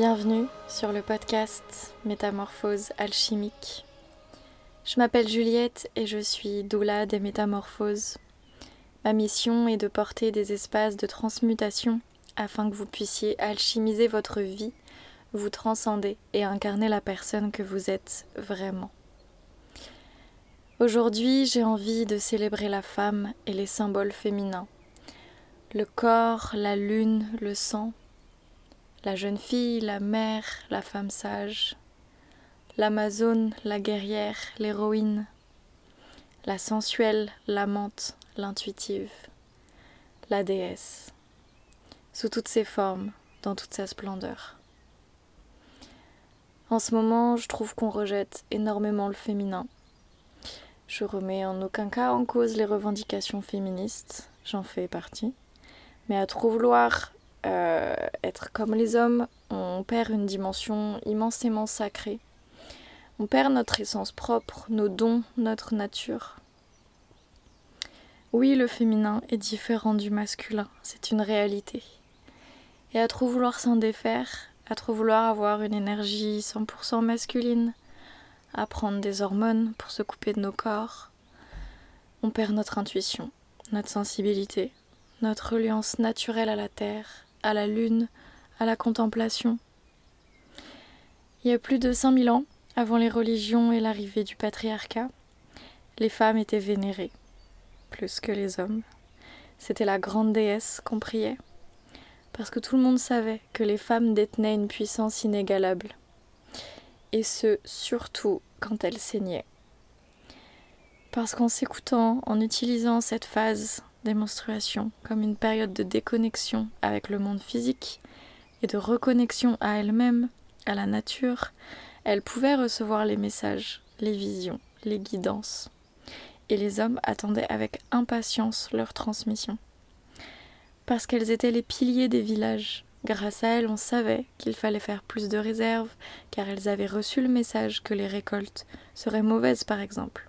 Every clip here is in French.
Bienvenue sur le podcast Métamorphose alchimique. Je m'appelle Juliette et je suis doula des métamorphoses. Ma mission est de porter des espaces de transmutation afin que vous puissiez alchimiser votre vie, vous transcender et incarner la personne que vous êtes vraiment. Aujourd'hui, j'ai envie de célébrer la femme et les symboles féminins. Le corps, la lune, le sang, la jeune fille, la mère, la femme sage, l'amazone, la guerrière, l'héroïne, la sensuelle, l'amante, l'intuitive, la déesse, sous toutes ses formes, dans toute sa splendeur. En ce moment, je trouve qu'on rejette énormément le féminin. Je remets en aucun cas en cause les revendications féministes, j'en fais partie, mais à trop vouloir euh, être comme les hommes, on perd une dimension immensément sacrée. On perd notre essence propre, nos dons, notre nature. Oui, le féminin est différent du masculin, c'est une réalité. Et à trop vouloir s'en défaire, à trop vouloir avoir une énergie 100% masculine, à prendre des hormones pour se couper de nos corps, on perd notre intuition, notre sensibilité, notre reliance naturelle à la terre, à la lune, à la contemplation. Il y a plus de 5000 ans, avant les religions et l'arrivée du patriarcat, les femmes étaient vénérées, plus que les hommes. C'était la grande déesse qu'on priait, parce que tout le monde savait que les femmes détenaient une puissance inégalable, et ce surtout quand elles saignaient. Parce qu'en s'écoutant, en utilisant cette phase comme une période de déconnexion avec le monde physique et de reconnexion à elle-même, à la nature, elle pouvait recevoir les messages, les visions, les guidances. Et les hommes attendaient avec impatience leur transmission. Parce qu'elles étaient les piliers des villages. Grâce à elles, on savait qu'il fallait faire plus de réserves, car elles avaient reçu le message que les récoltes seraient mauvaises, par exemple.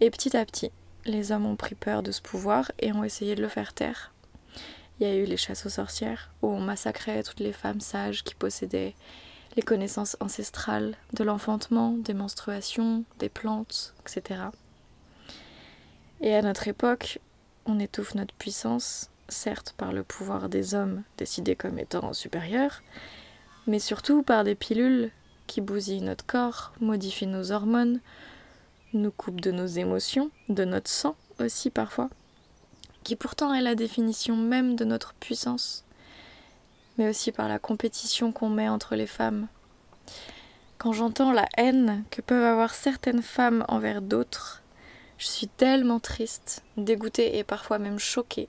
Et petit à petit, les hommes ont pris peur de ce pouvoir et ont essayé de le faire taire. Il y a eu les chasses aux sorcières, où on massacrait toutes les femmes sages qui possédaient les connaissances ancestrales de l'enfantement, des menstruations, des plantes, etc. Et à notre époque, on étouffe notre puissance, certes par le pouvoir des hommes décidés comme étant supérieurs, mais surtout par des pilules qui bousillent notre corps, modifient nos hormones, nous coupe de nos émotions, de notre sang aussi parfois, qui pourtant est la définition même de notre puissance, mais aussi par la compétition qu'on met entre les femmes. Quand j'entends la haine que peuvent avoir certaines femmes envers d'autres, je suis tellement triste, dégoûtée et parfois même choquée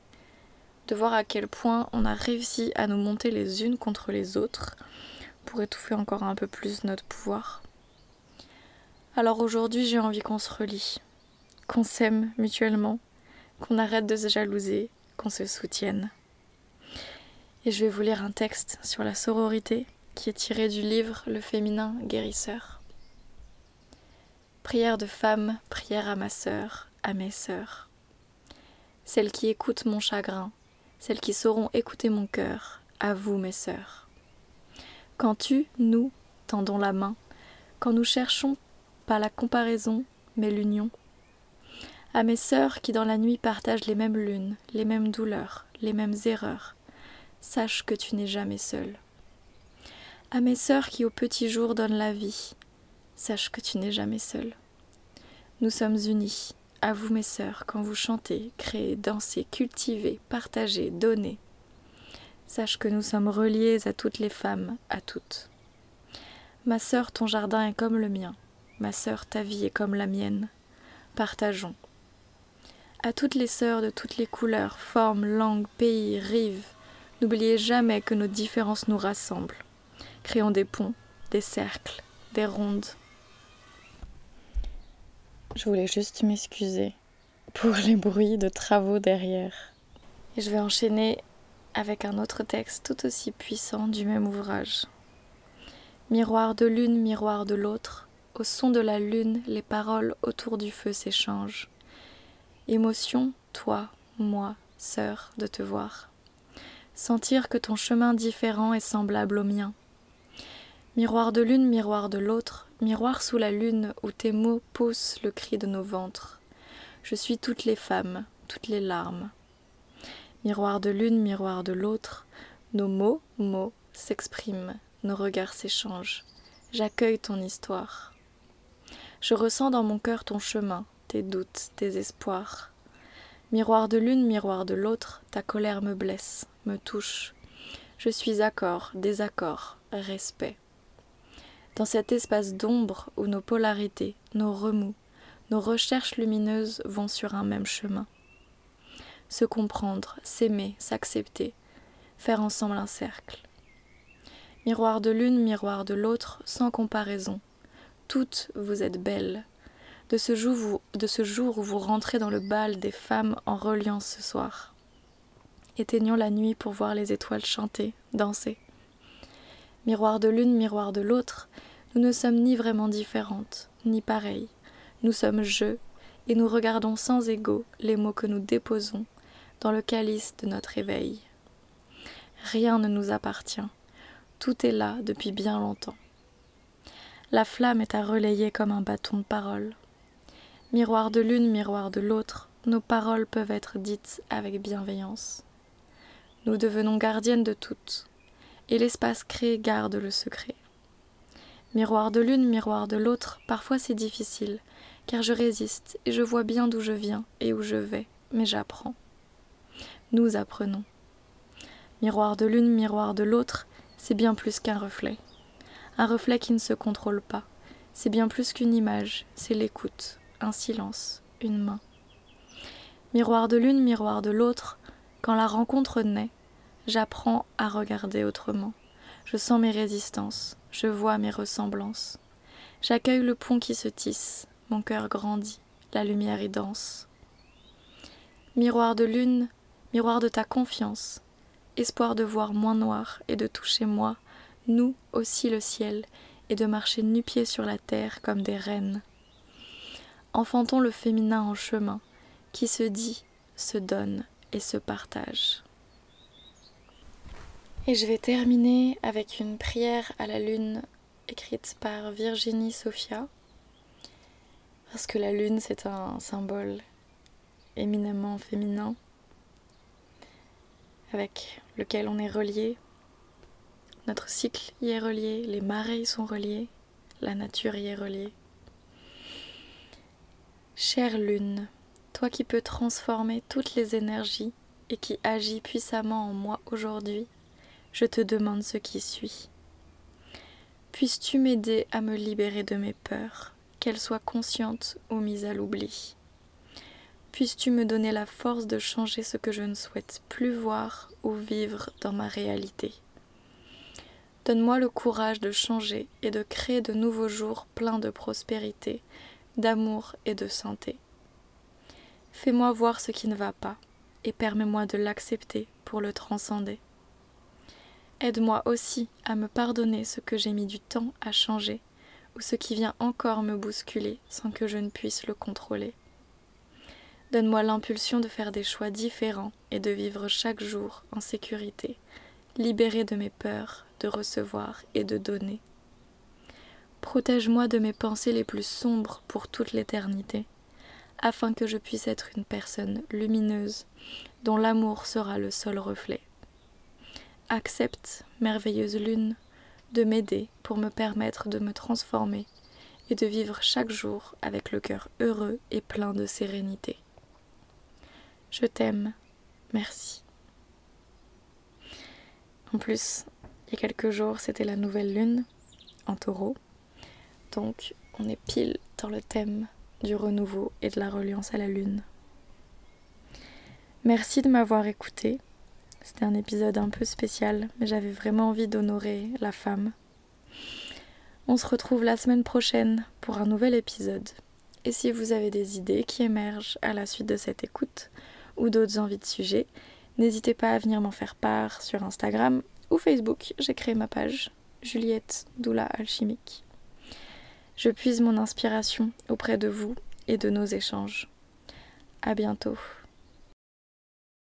de voir à quel point on a réussi à nous monter les unes contre les autres pour étouffer encore un peu plus notre pouvoir. Alors aujourd'hui, j'ai envie qu'on se relie, qu'on s'aime mutuellement, qu'on arrête de se jalouser, qu'on se soutienne. Et je vais vous lire un texte sur la sororité qui est tiré du livre Le féminin guérisseur. Prière de femme, prière à ma sœur, à mes sœurs. Celles qui écoutent mon chagrin, celles qui sauront écouter mon cœur, à vous mes sœurs. Quand tu, nous, tendons la main, quand nous cherchons pas la comparaison, mais l'union. À mes sœurs qui dans la nuit partagent les mêmes lunes, les mêmes douleurs, les mêmes erreurs, sache que tu n'es jamais seule. À mes sœurs qui au petit jour donnent la vie, sache que tu n'es jamais seule. Nous sommes unis, à vous mes sœurs, quand vous chantez, créez, dansez, cultivez, partagez, donnez. Sache que nous sommes reliés à toutes les femmes, à toutes. Ma sœur, ton jardin est comme le mien. Ma sœur, ta vie est comme la mienne. Partageons. À toutes les sœurs de toutes les couleurs, formes, langues, pays, rives, n'oubliez jamais que nos différences nous rassemblent. Créons des ponts, des cercles, des rondes. Je voulais juste m'excuser pour les bruits de travaux derrière. Et je vais enchaîner avec un autre texte tout aussi puissant du même ouvrage. Miroir de l'une, miroir de l'autre, au son de la lune, les paroles autour du feu s'échangent. Émotion, toi, moi, sœur, de te voir. sentir que ton chemin différent est semblable au mien. Miroir de l'une, miroir de l'autre, miroir sous la lune où tes mots poussent le cri de nos ventres. Je suis toutes les femmes, toutes les larmes. Miroir de l'une, miroir de l'autre, nos mots, mots, s'expriment, nos regards s'échangent. J'accueille ton histoire. Je ressens dans mon cœur ton chemin, tes doutes, tes espoirs. Miroir de l'une, miroir de l'autre, ta colère me blesse, me touche. Je suis accord, désaccord, respect. Dans cet espace d'ombre où nos polarités, nos remous, nos recherches lumineuses vont sur un même chemin se comprendre, s'aimer, s'accepter, faire ensemble un cercle. Miroir de l'une, miroir de l'autre, sans comparaison. Toutes vous êtes belles. De ce, jour, où vous rentrez dans le bal des femmes en reliant ce soir. Éteignons la nuit pour voir les étoiles chanter, danser. Miroir de l'une, miroir de l'autre, nous ne sommes ni vraiment différentes, ni pareilles. Nous sommes je, et nous regardons sans ego les mots que nous déposons dans le calice de notre éveil. Rien ne nous appartient, tout est là depuis bien longtemps. La flamme est à relayer comme un bâton de parole. Miroir de l'une, miroir de l'autre, nos paroles peuvent être dites avec bienveillance. Nous devenons gardiennes de toutes, et l'espace créé garde le secret. Miroir de l'une, miroir de l'autre, parfois c'est difficile, car je résiste et je vois bien d'où je viens et où je vais, mais j'apprends nous apprenons. Miroir de l'une, miroir de l'autre, c'est bien plus qu'un reflet. Un reflet qui ne se contrôle pas. C'est bien plus qu'une image, c'est l'écoute, un silence, une main. Miroir de l'une, miroir de l'autre, quand la rencontre naît, j'apprends à regarder autrement. Je sens mes résistances, je vois mes ressemblances. J'accueille le pont qui se tisse, mon cœur grandit, la lumière est dense. Miroir de lune, miroir de ta confiance, espoir de voir moins noir et de toucher moi, nous aussi le ciel, et de marcher nu-pieds sur la terre comme des reines. Enfantons le féminin en chemin, qui se dit, se donne et se partage. Et je vais terminer avec une prière à la lune écrite par Virginie Sophia, parce que la lune c'est un symbole éminemment féminin avec lequel on est relié. Notre cycle y est relié, les marées y sont reliées, la nature y est reliée. Chère lune, toi qui peux transformer toutes les énergies et qui agis puissamment en moi aujourd'hui, je te demande ce qui suit. Puisses-tu m'aider à me libérer de mes peurs, qu'elles soient conscientes ou mises à l'oubli? Puisses-tu me donner la force de changer ce que je ne souhaite plus voir ou vivre dans ma réalité? Donne-moi le courage de changer et de créer de nouveaux jours pleins de prospérité, d'amour et de santé. Fais-moi voir ce qui ne va pas et permets-moi de l'accepter pour le transcender. Aide-moi aussi à me pardonner ce que j'ai mis du temps à changer ou ce qui vient encore me bousculer sans que je ne puisse le contrôler. Donne-moi l'impulsion de faire des choix différents et de vivre chaque jour en sécurité, libéré de mes peurs, de recevoir et de donner. Protège-moi de mes pensées les plus sombres pour toute l'éternité, afin que je puisse être une personne lumineuse dont l'amour sera le seul reflet. Accepte, merveilleuse lune, de m'aider pour me permettre de me transformer et de vivre chaque jour avec le cœur heureux et plein de sérénité. Je t'aime. Merci. En plus, il y a quelques jours, c'était la nouvelle lune en taureau. Donc, on est pile dans le thème du renouveau et de la reliance à la lune. Merci de m'avoir écouté. C'était un épisode un peu spécial, mais j'avais vraiment envie d'honorer la femme. On se retrouve la semaine prochaine pour un nouvel épisode. Et si vous avez des idées qui émergent à la suite de cette écoute, ou d'autres envies de sujets, n'hésitez pas à venir m'en faire part sur Instagram ou Facebook. J'ai créé ma page Juliette Doula Alchimique. Je puise mon inspiration auprès de vous et de nos échanges. À bientôt.